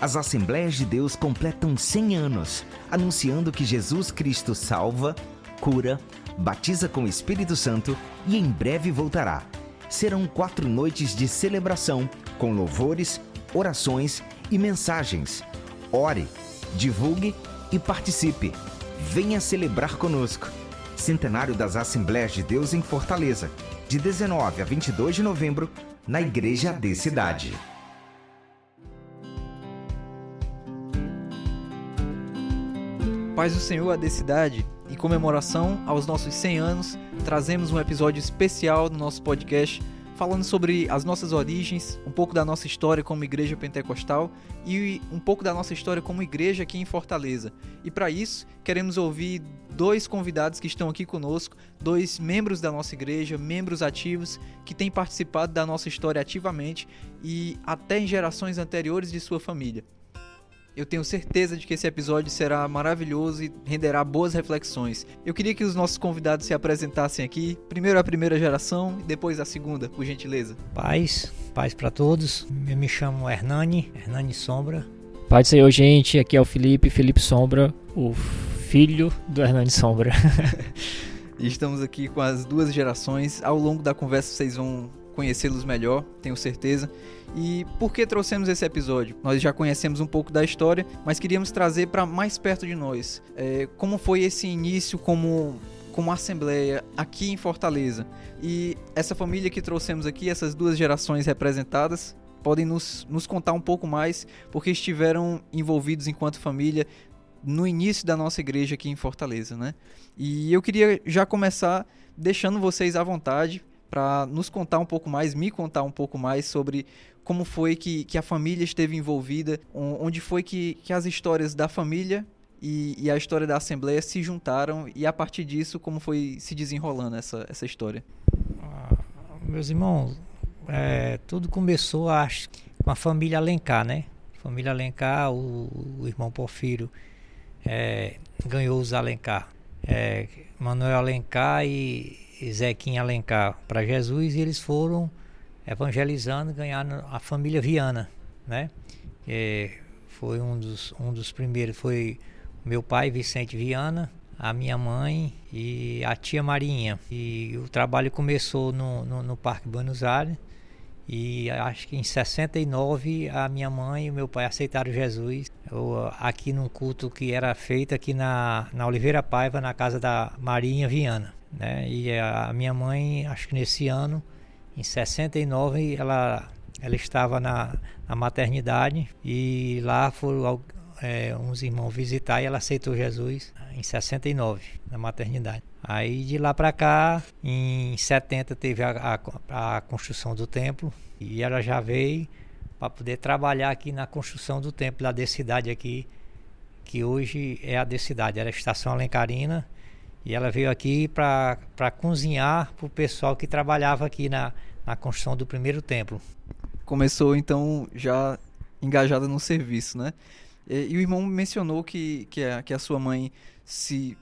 as Assembleias de Deus completam 100 anos, anunciando que Jesus Cristo salva, cura, batiza com o Espírito Santo e em breve voltará. Serão quatro noites de celebração, com louvores, orações e mensagens. Ore, divulgue e participe. Venha celebrar conosco. Centenário das Assembleias de Deus em Fortaleza, de 19 a 22 de novembro, na Igreja de Cidade. Paz do Senhor, a de cidade, em comemoração aos nossos 100 anos, trazemos um episódio especial do nosso podcast falando sobre as nossas origens, um pouco da nossa história como igreja pentecostal e um pouco da nossa história como igreja aqui em Fortaleza. E para isso, queremos ouvir dois convidados que estão aqui conosco, dois membros da nossa igreja, membros ativos que têm participado da nossa história ativamente e até em gerações anteriores de sua família. Eu tenho certeza de que esse episódio será maravilhoso e renderá boas reflexões. Eu queria que os nossos convidados se apresentassem aqui, primeiro a primeira geração e depois a segunda, por gentileza. Paz, paz para todos. Eu me chamo Hernani, Hernani Sombra. Paz do Senhor, gente. Aqui é o Felipe, Felipe Sombra, o filho do Hernani Sombra. e estamos aqui com as duas gerações. Ao longo da conversa vocês vão conhecê-los melhor, tenho certeza. E por que trouxemos esse episódio? Nós já conhecemos um pouco da história, mas queríamos trazer para mais perto de nós. É, como foi esse início como como assembleia aqui em Fortaleza. E essa família que trouxemos aqui, essas duas gerações representadas, podem nos, nos contar um pouco mais, porque estiveram envolvidos enquanto família no início da nossa igreja aqui em Fortaleza, né? E eu queria já começar deixando vocês à vontade para nos contar um pouco mais, me contar um pouco mais sobre como foi que, que a família esteve envolvida, onde foi que, que as histórias da família e, e, a história da Assembleia se juntaram e a partir disso como foi se desenrolando essa, essa história. Ah, meus irmãos, é, tudo começou acho, com a família Alencar, né? Família Alencar, o, o irmão Porfírio é, ganhou os Alencar. É, Manuel Alencar e Zequinha Alencar para Jesus e eles foram evangelizando, ganhando a família Viana, né? Foi um dos, um dos primeiros, foi meu pai Vicente Viana, a minha mãe e a tia Marinha. E o trabalho começou no, no, no Parque Buenos Aires e acho que em 69 a minha mãe e o meu pai aceitaram Jesus eu, aqui num culto que era feito aqui na, na Oliveira Paiva, na casa da Marinha Viana. Né? E a minha mãe, acho que nesse ano, em 69, ela, ela estava na, na maternidade e lá foram é, uns irmãos visitar e ela aceitou Jesus em 69, na maternidade. Aí de lá para cá, em 70 teve a, a, a construção do templo e ela já veio para poder trabalhar aqui na construção do templo da cidade aqui, que hoje é a cidade, era a Estação Alencarina e ela veio aqui para cozinhar para o pessoal que trabalhava aqui na, na construção do primeiro templo. Começou então já engajada no serviço, né? E, e o irmão mencionou que, que, a, que a sua mãe se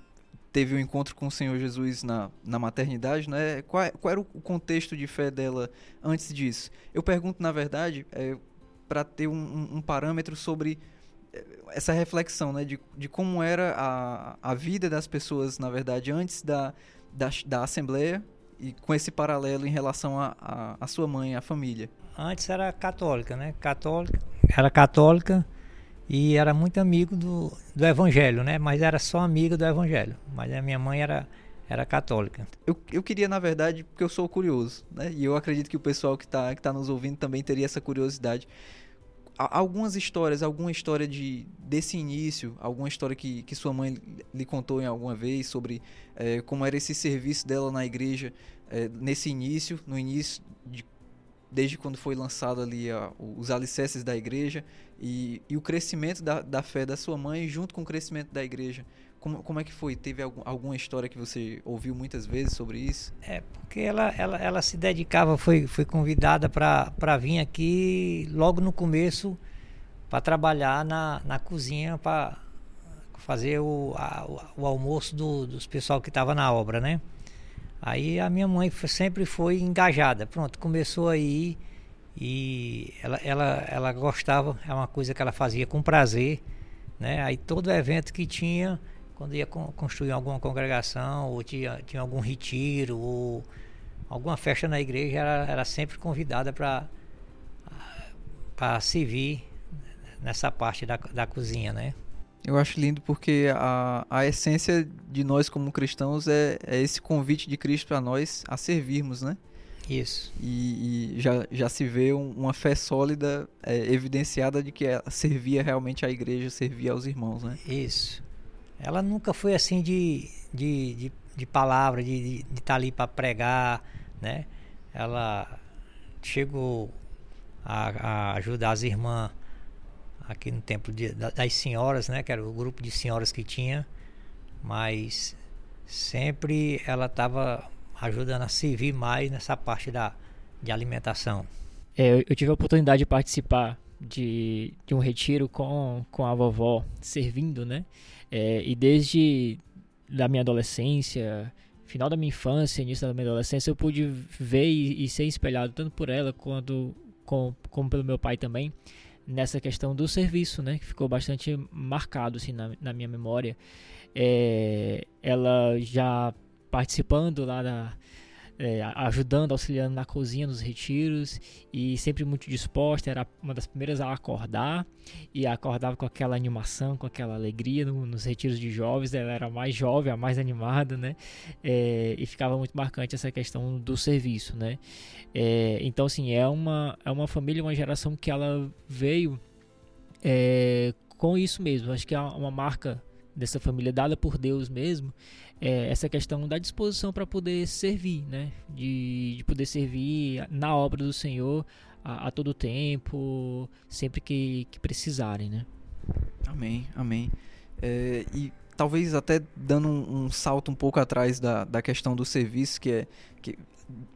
teve um encontro com o Senhor Jesus na, na maternidade, né? Qual, qual era o contexto de fé dela antes disso? Eu pergunto, na verdade, é, para ter um, um, parâmetro sobre essa reflexão né, de, de como era a, a vida das pessoas, na verdade, antes da, da, da Assembleia e com esse paralelo em relação a, a, a, sua mãe, a família. Antes era católica, né? Católica, era católica e era muito amigo do, do Evangelho, né? Mas era só amiga do Evangelho. Mas a minha mãe era era católica. Eu, eu queria, na verdade, porque eu sou curioso, né? E eu acredito que o pessoal que está que tá nos ouvindo também teria essa curiosidade algumas histórias, alguma história de desse início, alguma história que, que sua mãe lhe contou em alguma vez sobre é, como era esse serviço dela na igreja é, nesse início, no início de, desde quando foi lançado ali a, os alicerces da igreja e, e o crescimento da, da fé da sua mãe junto com o crescimento da igreja. Como, como é que foi? Teve algum, alguma história que você ouviu muitas vezes sobre isso? É, porque ela, ela, ela se dedicava, foi, foi convidada para vir aqui logo no começo para trabalhar na, na cozinha para fazer o, a, o almoço do, dos pessoal que estava na obra, né? Aí a minha mãe sempre foi engajada. Pronto, começou aí e ela, ela, ela gostava, é uma coisa que ela fazia com prazer, né? Aí todo evento que tinha, quando ia construir alguma congregação, ou tinha, tinha algum retiro, ou alguma festa na igreja, ela era sempre convidada para servir nessa parte da, da cozinha, né? Eu acho lindo porque a, a essência de nós como cristãos é, é esse convite de Cristo para nós a servirmos, né? Isso. E, e já, já se vê um, uma fé sólida, é, evidenciada de que ela servia realmente à igreja, servia aos irmãos, né? Isso. Ela nunca foi assim de, de, de, de palavra, de estar tá ali para pregar, né? Ela chegou a, a, ajudar as irmãs aqui no templo de, das senhoras, né? Que era o grupo de senhoras que tinha, mas sempre ela estava ajudando a servir mais nessa parte da, de alimentação. É, eu tive a oportunidade de participar de, de um retiro com, com a vovó servindo, né? É, e desde da minha adolescência, final da minha infância, início da minha adolescência, eu pude ver e, e ser espelhado tanto por ela quanto com, como pelo meu pai também nessa questão do serviço, né? Que ficou bastante marcado assim na, na minha memória. É, ela já participando lá da, é, ajudando, auxiliando na cozinha, nos retiros e sempre muito disposta. Era uma das primeiras a acordar e acordava com aquela animação, com aquela alegria no, nos retiros de jovens. Ela era a mais jovem, a mais animada, né? É, e ficava muito marcante essa questão do serviço, né? É, então, assim, é uma, é uma família, uma geração que ela veio é, com isso mesmo. Acho que é uma marca dessa família dada por Deus mesmo é, essa questão da disposição para poder servir, né? De, de, poder servir na obra do Senhor a, a todo tempo, sempre que, que precisarem, né? Amém, amém. É, e talvez até dando um, um, salto um pouco atrás da, da questão do serviço, que é que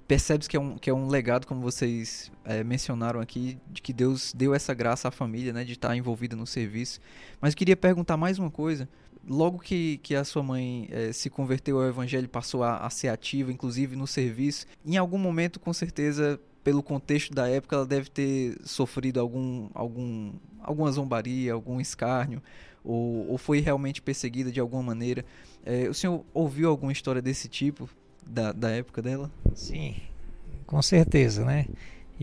percebes que é um, que é um legado, como vocês é, mencionaram aqui, de que Deus deu essa graça à família, né, de estar envolvida no serviço. Mas queria perguntar mais uma coisa, logo que, que a sua mãe é, se converteu ao evangelho, passou a, a ser ativa, inclusive no serviço, em algum momento, com certeza, pelo contexto da época, ela deve ter sofrido algum, algum, alguma zombaria, algum escárnio, ou, ou foi realmente perseguida de alguma maneira. É, o senhor ouviu alguma história desse tipo da, da época dela? Sim, com certeza, né?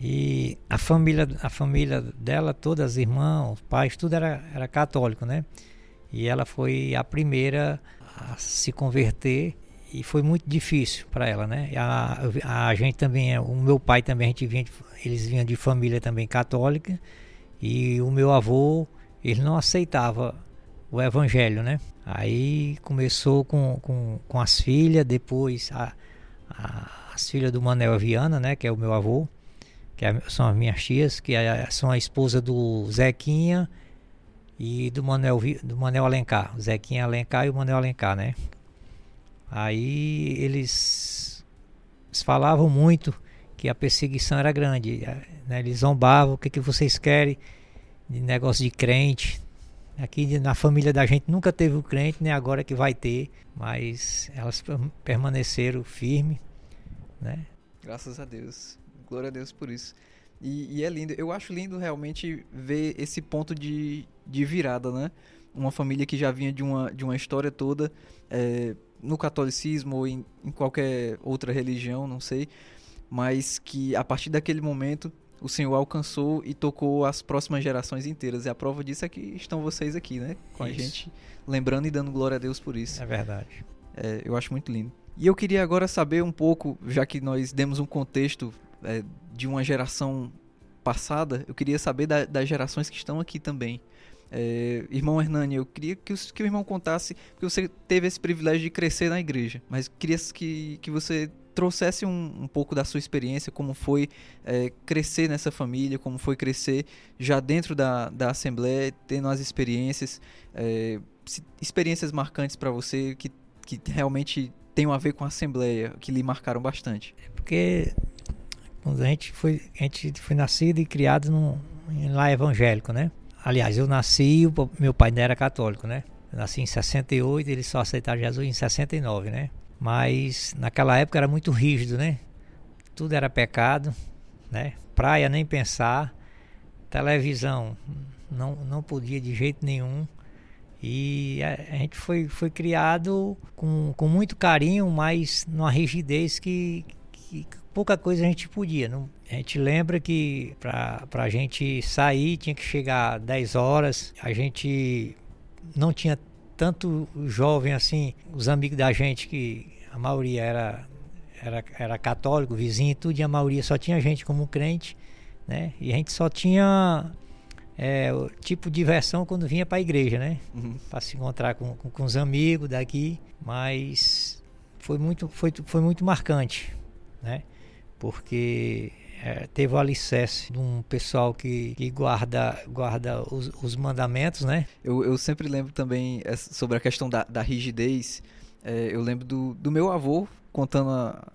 E a família, a família dela, todas as irmãs, pais, tudo era, era católico, né? E ela foi a primeira a se converter e foi muito difícil para ela, né? A, a gente também, é, o meu pai também, a gente vinha, eles vinham de família também católica e o meu avô, ele não aceitava o evangelho, né? Aí começou com, com, com as filhas, depois a, a, as filhas do Manel Viana, né? Que é o meu avô, que é, são as minhas tias, que é, são a esposa do Zequinha e do Manuel, do Manuel Alencar, o Zequinha Alencar e o Manuel Alencar, né? Aí eles, eles falavam muito que a perseguição era grande, né? eles zombavam, o que, que vocês querem de negócio de crente. Aqui na família da gente nunca teve o crente, nem agora que vai ter, mas elas permaneceram firmes, né? Graças a Deus, glória a Deus por isso. E, e, é lindo, eu acho lindo realmente ver esse ponto de, de virada, né? Uma família que já vinha de uma, de uma história toda é, no catolicismo ou em, em qualquer outra religião, não sei, mas que a partir daquele momento o Senhor alcançou e tocou as próximas gerações inteiras. E a prova disso é que estão vocês aqui, né? Com isso. a gente, lembrando e dando glória a Deus por isso. É verdade. É, eu acho muito lindo. E eu queria agora saber um pouco, já que nós demos um contexto é, de uma geração passada, eu queria saber da, das gerações que estão aqui também. É, irmão Hernani, eu queria que, que, o irmão contasse, porque você teve esse privilégio de crescer na igreja, mas queria que, que você trouxesse um, um pouco da sua experiência, como foi é, crescer nessa família, como foi crescer já dentro da, da Assembleia, tendo as experiências, é, experiências marcantes para você que, que realmente tenham a ver com a Assembleia, que lhe marcaram bastante. É porque a gente foi, a gente foi nascido e criado lá evangélico, né? Aliás, eu nasci, meu pai ainda era católico, né? Eu nasci em 68, ele só aceitaram Jesus em 69, né? Mas naquela época era muito rígido, né? Tudo era pecado, né? praia nem pensar. Televisão não, não podia de jeito nenhum. E a, a gente foi, foi criado com, com muito carinho, mas numa rigidez que, que pouca coisa a gente podia. Não, a gente lembra que para a gente sair tinha que chegar 10 horas. A gente não tinha tanto jovem assim, os amigos da gente, que a maioria era, era, era católico, vizinho e tudo, e a maioria só tinha gente como crente, né? E a gente só tinha é, o tipo de diversão quando vinha para a igreja, né? Uhum. Para se encontrar com, com, com, os amigos daqui, mas foi muito, foi, foi muito marcante, né? Porque é, teve o alicerce de um pessoal que, que guarda, guarda os, os mandamentos, né? Eu, eu sempre lembro também sobre a questão da, da rigidez. É, eu lembro do, do meu avô contando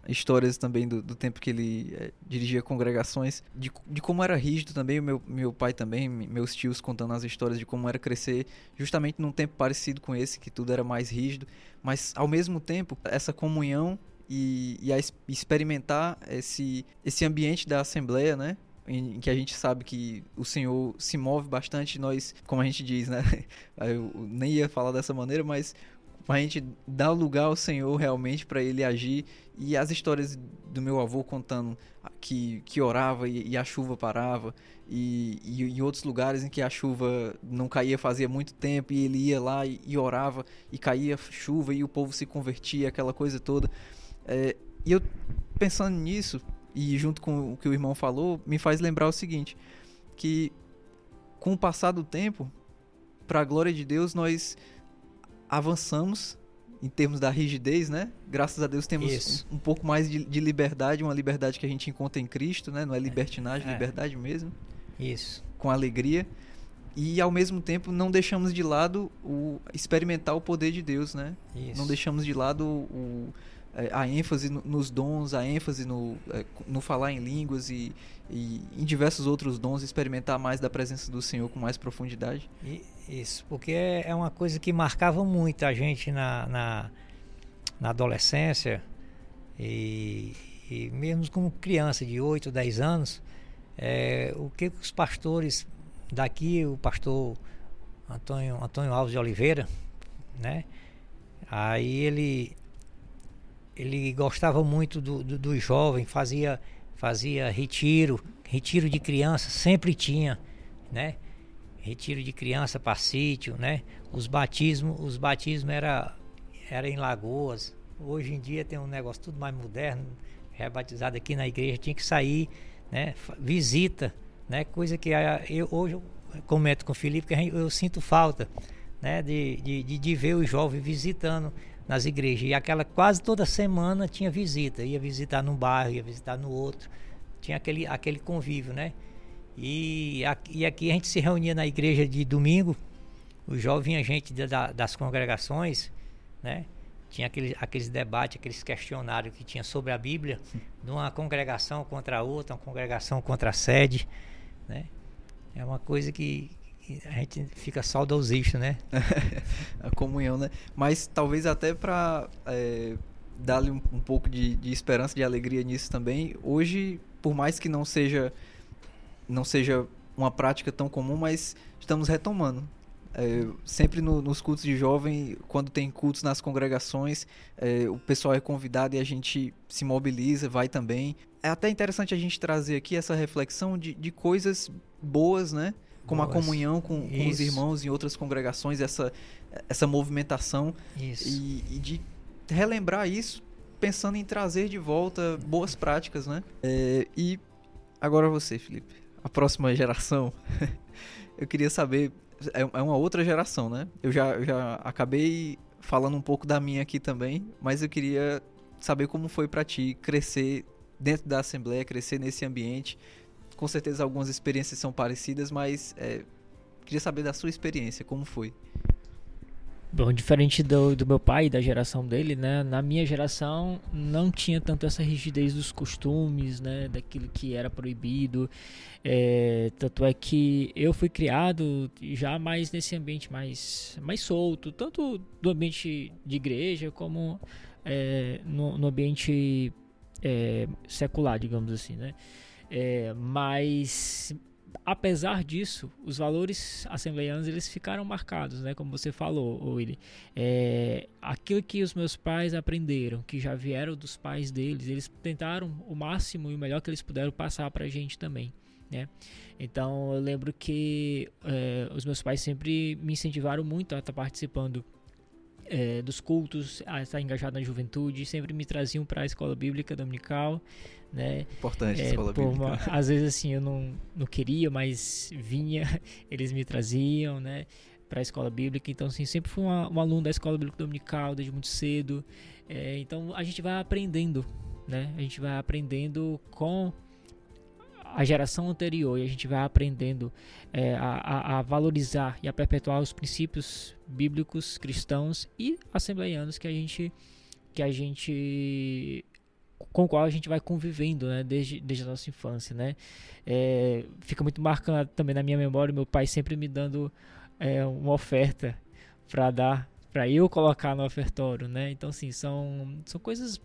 histórias também do, do tempo que ele é, dirigia congregações, de, de como era rígido também, meu, meu pai também, meus tios contando as histórias de como era crescer justamente num tempo parecido com esse, que tudo era mais rígido, mas ao mesmo tempo, essa comunhão e, e a experimentar esse, esse ambiente da Assembleia, né? Em, em, que a gente sabe que o Senhor se move bastante, nós, como a gente diz, né? Eu nem ia falar dessa maneira, mas a gente dá lugar ao Senhor realmente para ele agir. E as histórias do meu avô contando que, que orava e, e a chuva parava, e, e, em outros lugares em que a chuva não caía fazia muito tempo, e ele ia lá e, e orava, e caía chuva, e o povo se convertia, aquela coisa toda. É, e eu pensando nisso, e junto com o que o irmão falou, me faz lembrar o seguinte: que com o passar do tempo, para a glória de Deus, nós avançamos em termos da rigidez, né? Graças a Deus temos um, um, pouco mais de, de, liberdade, uma liberdade que a gente encontra em Cristo, né? Não é libertinagem, é. liberdade mesmo. Isso. Com alegria. E ao mesmo tempo não deixamos de lado o experimentar o poder de Deus, né? Isso. Não deixamos de lado o, é, a ênfase nos dons, a ênfase no, é, no falar em línguas e, e em diversos outros dons, experimentar mais da presença do Senhor com mais profundidade. Isso, porque é, é uma coisa que marcava muito a gente na, na, na adolescência e, e, mesmo como criança de 8, 10 anos, é, o que os pastores daqui, o pastor Antônio, Antônio Alves de Oliveira, né? Aí ele ele gostava muito do, do, do jovem, fazia, fazia retiro, retiro de criança, sempre tinha, né? Retiro de criança para sítio, né? Os batismos, os batismos era, era em lagoas. Hoje em dia tem um negócio tudo mais moderno, rebatizado aqui na igreja, tinha que sair, né? Visita, né? Coisa que eu, hoje eu comento com o Felipe que eu, sinto falta, né? De, de, de ver os jovens visitando nas igrejas. E aquela quase toda semana tinha visita. Ia visitar num bairro, ia visitar no outro. Tinha aquele, aquele convívio, né? E aqui, e aqui a gente se reunia na igreja de domingo. Os jovens vinha gente da, das congregações, né? Tinha aquele, aqueles debates, aqueles questionários que tinha sobre a Bíblia, de uma congregação contra a outra, uma congregação contra a sede, né? É uma coisa que, a gente fica saudosista, né? a comunhão, né? Mas talvez até para é, dar-lhe um, um, pouco de, de, esperança, de alegria nisso também. Hoje, por mais que não seja não seja uma prática tão comum, mas estamos retomando. É, sempre no, nos cultos de jovem, quando tem cultos nas congregações, é, o pessoal é convidado e a gente se mobiliza, vai também. É até interessante a gente trazer aqui essa reflexão de, de coisas boas, né? Como Boas. a comunhão com, com os irmãos em outras congregações, essa, essa movimentação e, e, de relembrar isso, pensando em trazer de volta boas práticas, né? É, e agora você, Felipe, a próxima geração, eu queria saber, é, é uma outra geração, né? Eu já, já acabei falando um pouco da minha aqui também, mas eu queria saber como foi para ti crescer dentro da Assembleia, crescer nesse ambiente, com certeza algumas experiências são parecidas, mas é, queria saber da sua experiência, como foi? Bom, diferente do, do meu pai, da geração dele, né? Na minha geração não tinha tanto essa rigidez dos costumes, né? Daquilo que era proibido. É, tanto é que eu fui criado já mais nesse ambiente mais, mais solto, tanto do ambiente de igreja como é, no, no, ambiente é, secular, digamos assim, né? É, mas apesar disso, os valores assembleianos eles ficaram marcados, né? Como você falou, Willy. É, aquilo que os meus pais aprenderam, que já vieram dos pais deles, eles tentaram o máximo e o melhor que eles puderam passar para a gente também. Né? Então eu lembro que é, os meus pais sempre me incentivaram muito a estar participando é, dos cultos, a estar engajado na juventude, sempre me traziam para a escola bíblica dominical, né? Importante a é, escola bíblica. Uma, às vezes assim eu não, não queria, mas vinha, eles me traziam, né? Para a escola bíblica, então assim, sempre fui uma, um aluno da escola bíblica dominical desde muito cedo. É, então a gente vai aprendendo, né? A gente vai aprendendo com a geração anterior e a gente vai aprendendo é, a, a, valorizar e a perpetuar os princípios bíblicos cristãos e assembleianos que a gente que a gente com o qual a gente vai convivendo né, desde, desde a nossa infância. Né? É, fica muito marcado também na minha memória meu pai sempre me dando é, uma oferta para dar para eu colocar no ofertório. Né? Então, assim, são, são coisas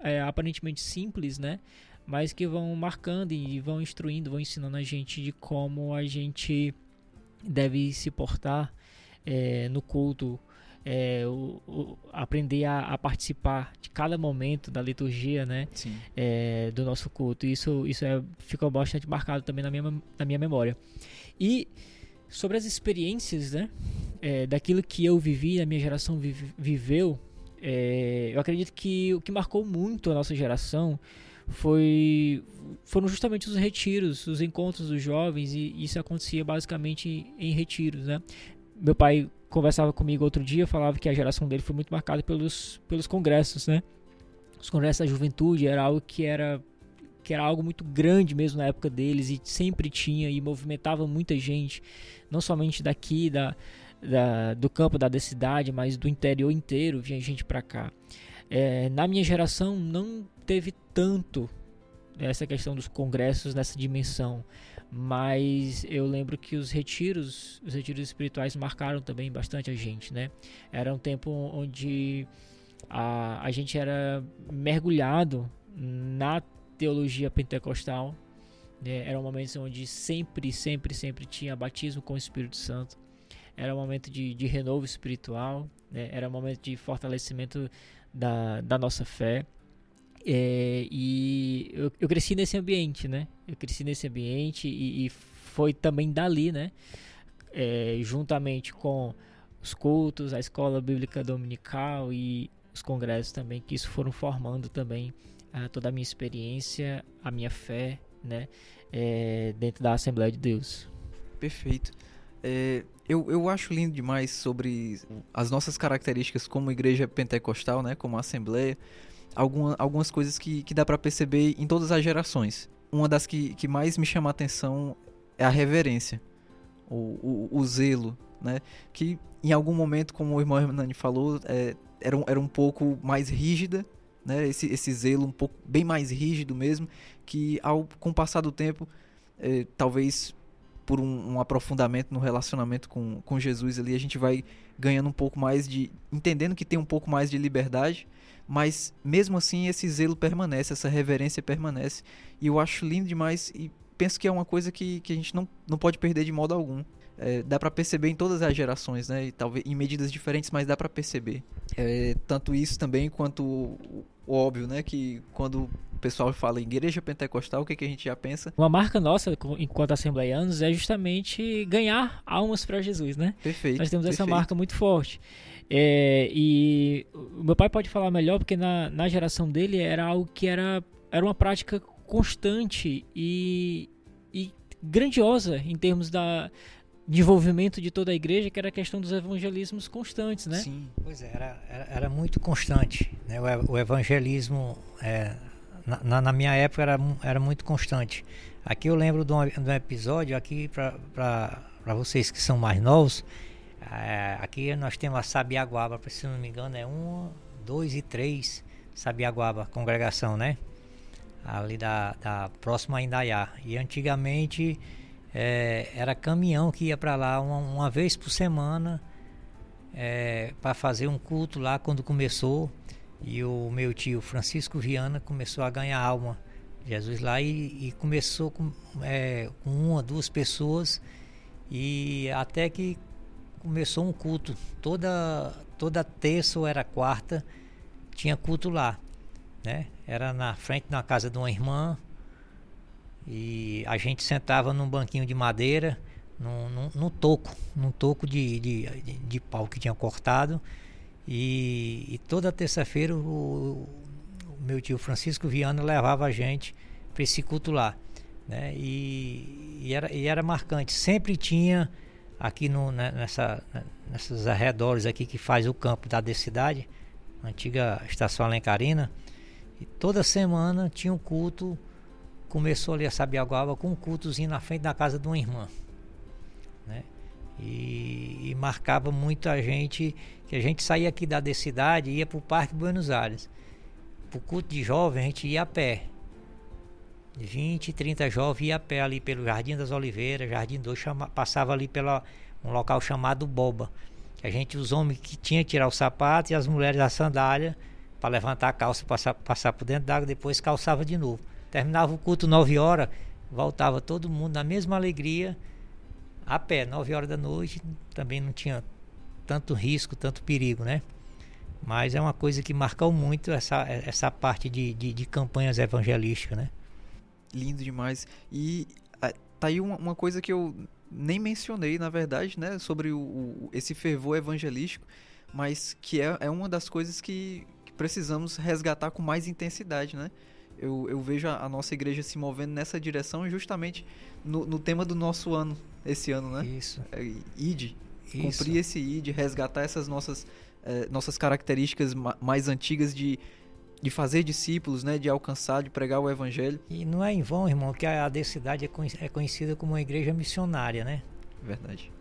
é, aparentemente simples, né? Mas que vão marcando e vão instruindo, vão ensinando a gente de como a gente deve se portar é, no culto, é, o, o, aprender a, a, participar de cada momento da liturgia, né, é, do nosso culto. Isso, isso é, ficou bastante marcado também na minha, na minha memória. E sobre as experiências, né, é, daquilo que eu vivi, a minha geração vive, viveu, é, eu acredito que o que marcou muito a nossa geração foi foram justamente os retiros, os encontros dos jovens e isso acontecia basicamente em retiros, né? Meu pai conversava comigo outro dia, falava que a geração dele foi muito marcada pelos pelos congressos, né? Os congressos da juventude era algo que era que era algo muito grande mesmo na época deles e sempre tinha e movimentava muita gente, não somente daqui da, da do campo da cidade, mas do interior inteiro vinha gente para cá. É, na minha geração não teve tanto essa questão dos congressos nessa dimensão, mas eu lembro que os retiros, os retiros espirituais marcaram também bastante a gente, né? Era um tempo onde a, a gente era mergulhado na teologia pentecostal, né? Era um momento onde sempre, sempre, sempre tinha batismo com o Espírito Santo. Era um momento de, de renovo espiritual, né? Era um momento de fortalecimento da, da nossa fé. É, e eu, eu, cresci nesse ambiente, né? Eu cresci nesse ambiente e, e foi também dali, né? É, juntamente com os cultos, a escola bíblica dominical e os congressos também, que isso foram formando também uh, toda a minha experiência, a minha fé, né? É, dentro da Assembleia de Deus. Perfeito. É, eu, eu acho lindo demais sobre as nossas características como igreja pentecostal, né? Como assembleia. Alguma, algumas coisas que, que dá para perceber em todas as gerações. Uma das que, que mais me chama a atenção é a reverência. O, o, o zelo, né? Que em algum momento, como o irmão Hernani falou, é, era, um, era um pouco mais rígida, né? Esse, esse zelo um pouco bem mais rígido mesmo, que ao com o passar do tempo, é, talvez por um, um, aprofundamento no relacionamento com, com Jesus ali, a gente vai ganhando um pouco mais de. entendendo que tem um pouco mais de liberdade, mas mesmo assim esse zelo permanece, essa reverência permanece. E eu acho lindo demais e penso que é uma coisa que, que a gente não, não pode perder de modo algum. É, dá para perceber em todas as gerações, né? E talvez em medidas diferentes, mas dá para perceber. É, tanto isso também quanto óbvio, né? Que quando pessoal fala em igreja pentecostal, o que, que a gente já pensa? Uma marca nossa, enquanto assembleianos, é justamente ganhar almas para Jesus, né? Perfeito. Nós temos perfeito. essa marca muito forte. É, e o meu pai pode falar melhor, porque na, na geração dele era algo que era, era uma prática constante e, e grandiosa em termos da, desenvolvimento de toda a igreja, que era a questão dos evangelismos constantes, né? Sim. Pois é, era, era, era muito constante. Né? O, o evangelismo é, na, na, minha época era, era muito constante. Aqui eu lembro de um, de um episódio aqui para vocês que são mais novos. É, aqui nós temos a Sabiaguaba, se não me engano é um, dois e três Sabiaguaba, congregação, né? Ali da, da próxima Indaiá. E antigamente é, era caminhão que ia para lá uma, uma, vez por semana é, para fazer um culto lá quando começou. E o meu tio Francisco Viana começou a ganhar alma Jesus lá e, e começou com, é, com uma, duas pessoas e até que começou um culto. Toda, toda terça ou era quarta tinha culto lá. Né? Era na frente da casa de uma irmã e a gente sentava num banquinho de madeira, num, num toco, num toco de, de, de, de, pau que tinha cortado. E, e toda terça-feira o, o, meu tio Francisco Viana levava a gente para esse culto lá. Né? E, e, era, e era marcante. Sempre tinha aqui no, né, nessa, né, nessas arredores aqui que faz o campo da cidade, antiga estação Alencarina. E toda semana tinha um culto. Começou ali a Sabiaguaba com um cultozinho na frente da casa de uma irmã. Né? E, e, marcava muito a gente, que a gente saía aqui da cidade e ia para o Parque Buenos Aires. Para o culto de jovem a gente ia a pé. 20, 30 jovens ia a pé ali pelo Jardim das Oliveiras, Jardim 2, chama, passava ali pela um local chamado Boba. A gente, os homens que tinha que tirar o sapato e as mulheres a sandália para levantar a calça, passar, passar por dentro d'água, depois calçava de novo. Terminava o culto 9 horas, voltava todo mundo na mesma alegria, a pé, 9 horas da noite, também não tinha tanto risco, tanto perigo, né? Mas é uma coisa que marcou muito essa, essa parte de, de, de campanhas evangelísticas, né? lindo demais. E ah, tá aí uma, uma, coisa que eu nem mencionei, na verdade, né? Sobre o, o esse fervor evangelístico, mas que é, é uma das coisas que, que precisamos resgatar com mais intensidade, né? Eu, eu vejo a, a, nossa igreja se movendo nessa direção justamente no, no tema do nosso ano, esse ano, né? Isso. É, ID. Isso. Cumprir esse ID, resgatar essas nossas, é, nossas características mais antigas de de fazer discípulos, né, de alcançar, de pregar o evangelho. E não é em vão, irmão, que a Decidade é, é conhecida como uma igreja missionária, né? Verdade.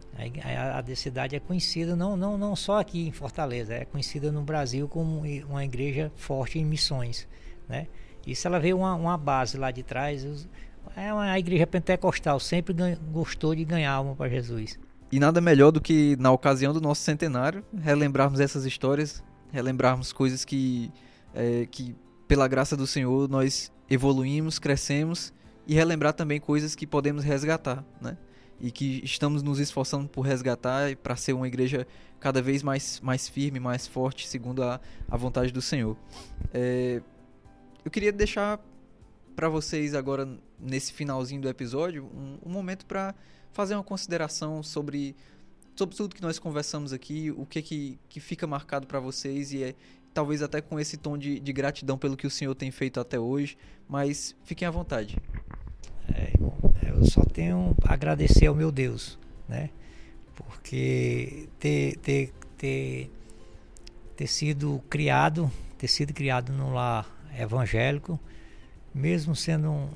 A, a Decidade é conhecida não, não, não só aqui em Fortaleza, é conhecida no Brasil como uma igreja forte em missões, né? Isso ela veio uma, uma base lá de trás. É uma igreja pentecostal, sempre ganha, gostou de ganhar alma para Jesus. E nada melhor do que na ocasião do nosso centenário relembrarmos essas histórias, relembrarmos coisas que é, que pela graça do Senhor nós evoluímos, crescemos e relembrar também coisas que podemos resgatar, né? E que estamos nos esforçando por resgatar para ser uma igreja cada vez mais, mais firme, mais forte, segundo a, a vontade do Senhor. É, eu queria deixar para vocês agora, nesse finalzinho do episódio, um, um momento para fazer uma consideração sobre, sobre tudo que nós conversamos aqui, o que, que, que fica marcado para vocês e, é, talvez até com esse tom de, de gratidão pelo que o Senhor tem feito até hoje, mas fiquem à vontade. É, eu só tenho a agradecer ao meu Deus, né? Porque ter, ter, ter, ter sido criado, ter sido criado num lar evangélico, mesmo sendo um,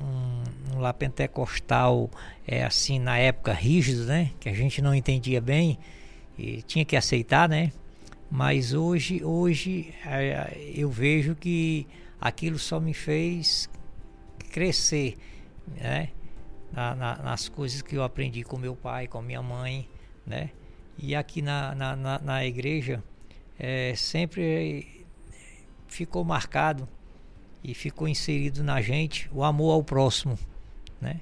um, um lar pentecostal, é assim, na época rígido, né? Que a gente não entendia bem e tinha que aceitar, né? Mas hoje, hoje é, eu vejo que aquilo só me fez crescer, né? Na, na, nas coisas que eu aprendi com meu pai, com minha mãe, né? E aqui na, na, na igreja é, sempre ficou marcado e ficou inserido na gente o amor ao próximo, né?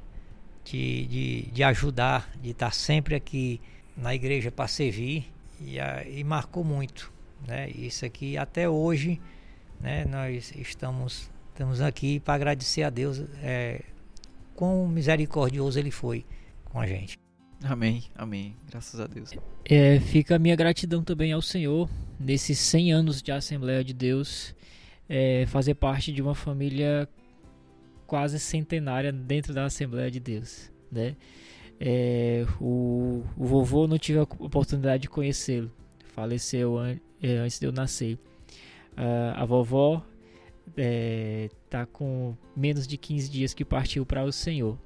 De, de, de ajudar, de estar sempre aqui na igreja para servir e, e marcou muito. Né? Isso aqui até hoje né, nós estamos, estamos aqui para agradecer a Deus é, quão misericordioso ele foi com a gente. Amém, amém. Graças a Deus. É, fica a minha gratidão também ao Senhor nesses 100 anos de Assembleia de Deus, é, fazer parte de uma família quase centenária dentro da Assembleia de Deus, né? É, o, o vovô não tive a oportunidade de conhecê-lo, faleceu an é, antes de eu nascer. Uh, a vovó é, tá com menos de 15 dias que partiu para o Senhor,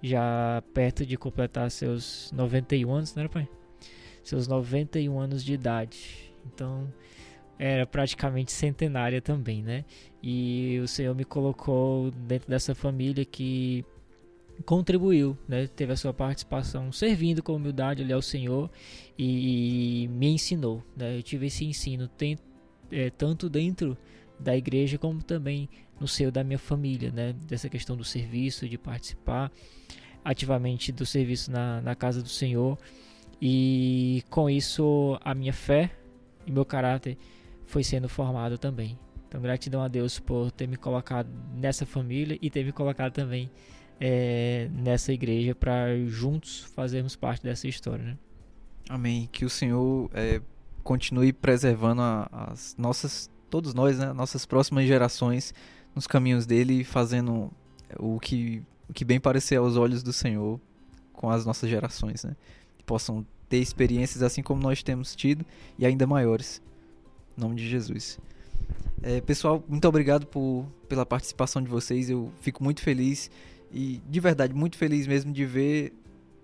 já perto de completar seus 91 anos, né, pai? Seus 91 anos de idade. Então, era praticamente centenária também, né? E o Senhor me colocou dentro dessa família que contribuiu, né? teve a sua participação servindo com humildade ali ao Senhor e, me ensinou. Né? Eu tive esse ensino é, tanto dentro da igreja, como também no seio da minha família, né? Dessa questão do serviço, de participar ativamente do serviço na, na casa do Senhor. E com isso a minha fé e meu caráter foi sendo formado também. Então gratidão a Deus por ter me colocado nessa família e ter me colocado também é, nessa igreja para juntos fazermos parte dessa história. Né? Amém. Que o Senhor é, continue preservando a, as nossas, todos nós, né, nossas próximas gerações nos caminhos dele, fazendo o que, o que bem parecer aos olhos do Senhor com as nossas gerações, né? Que possam ter experiências assim como nós temos tido e ainda maiores. Em nome de Jesus. É, pessoal, muito obrigado por, pela participação de vocês. Eu fico muito feliz e, de verdade, muito feliz mesmo de ver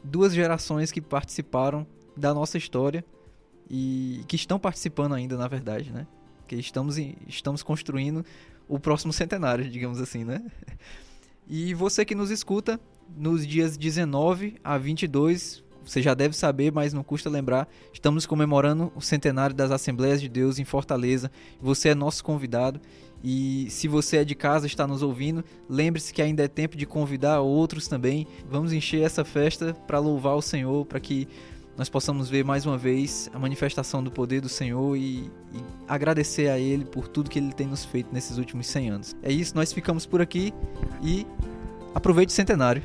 duas gerações que participaram da nossa história e que estão participando ainda, na verdade, né? Que estamos, estamos construindo o próximo centenário, digamos assim, né? E você que nos escuta, nos dias 19 a 22, você já deve saber, mas não custa lembrar, estamos comemorando o centenário das Assembleias de Deus em Fortaleza. Você é nosso convidado e se você é de casa, está nos ouvindo, lembre-se que ainda é tempo de convidar outros também. Vamos encher essa festa para louvar o Senhor, para que nós possamos ver mais uma vez a manifestação do poder do Senhor e, e, agradecer a Ele por tudo que Ele tem nos feito nesses últimos 100 anos. É isso, nós ficamos por aqui e aproveite o centenário.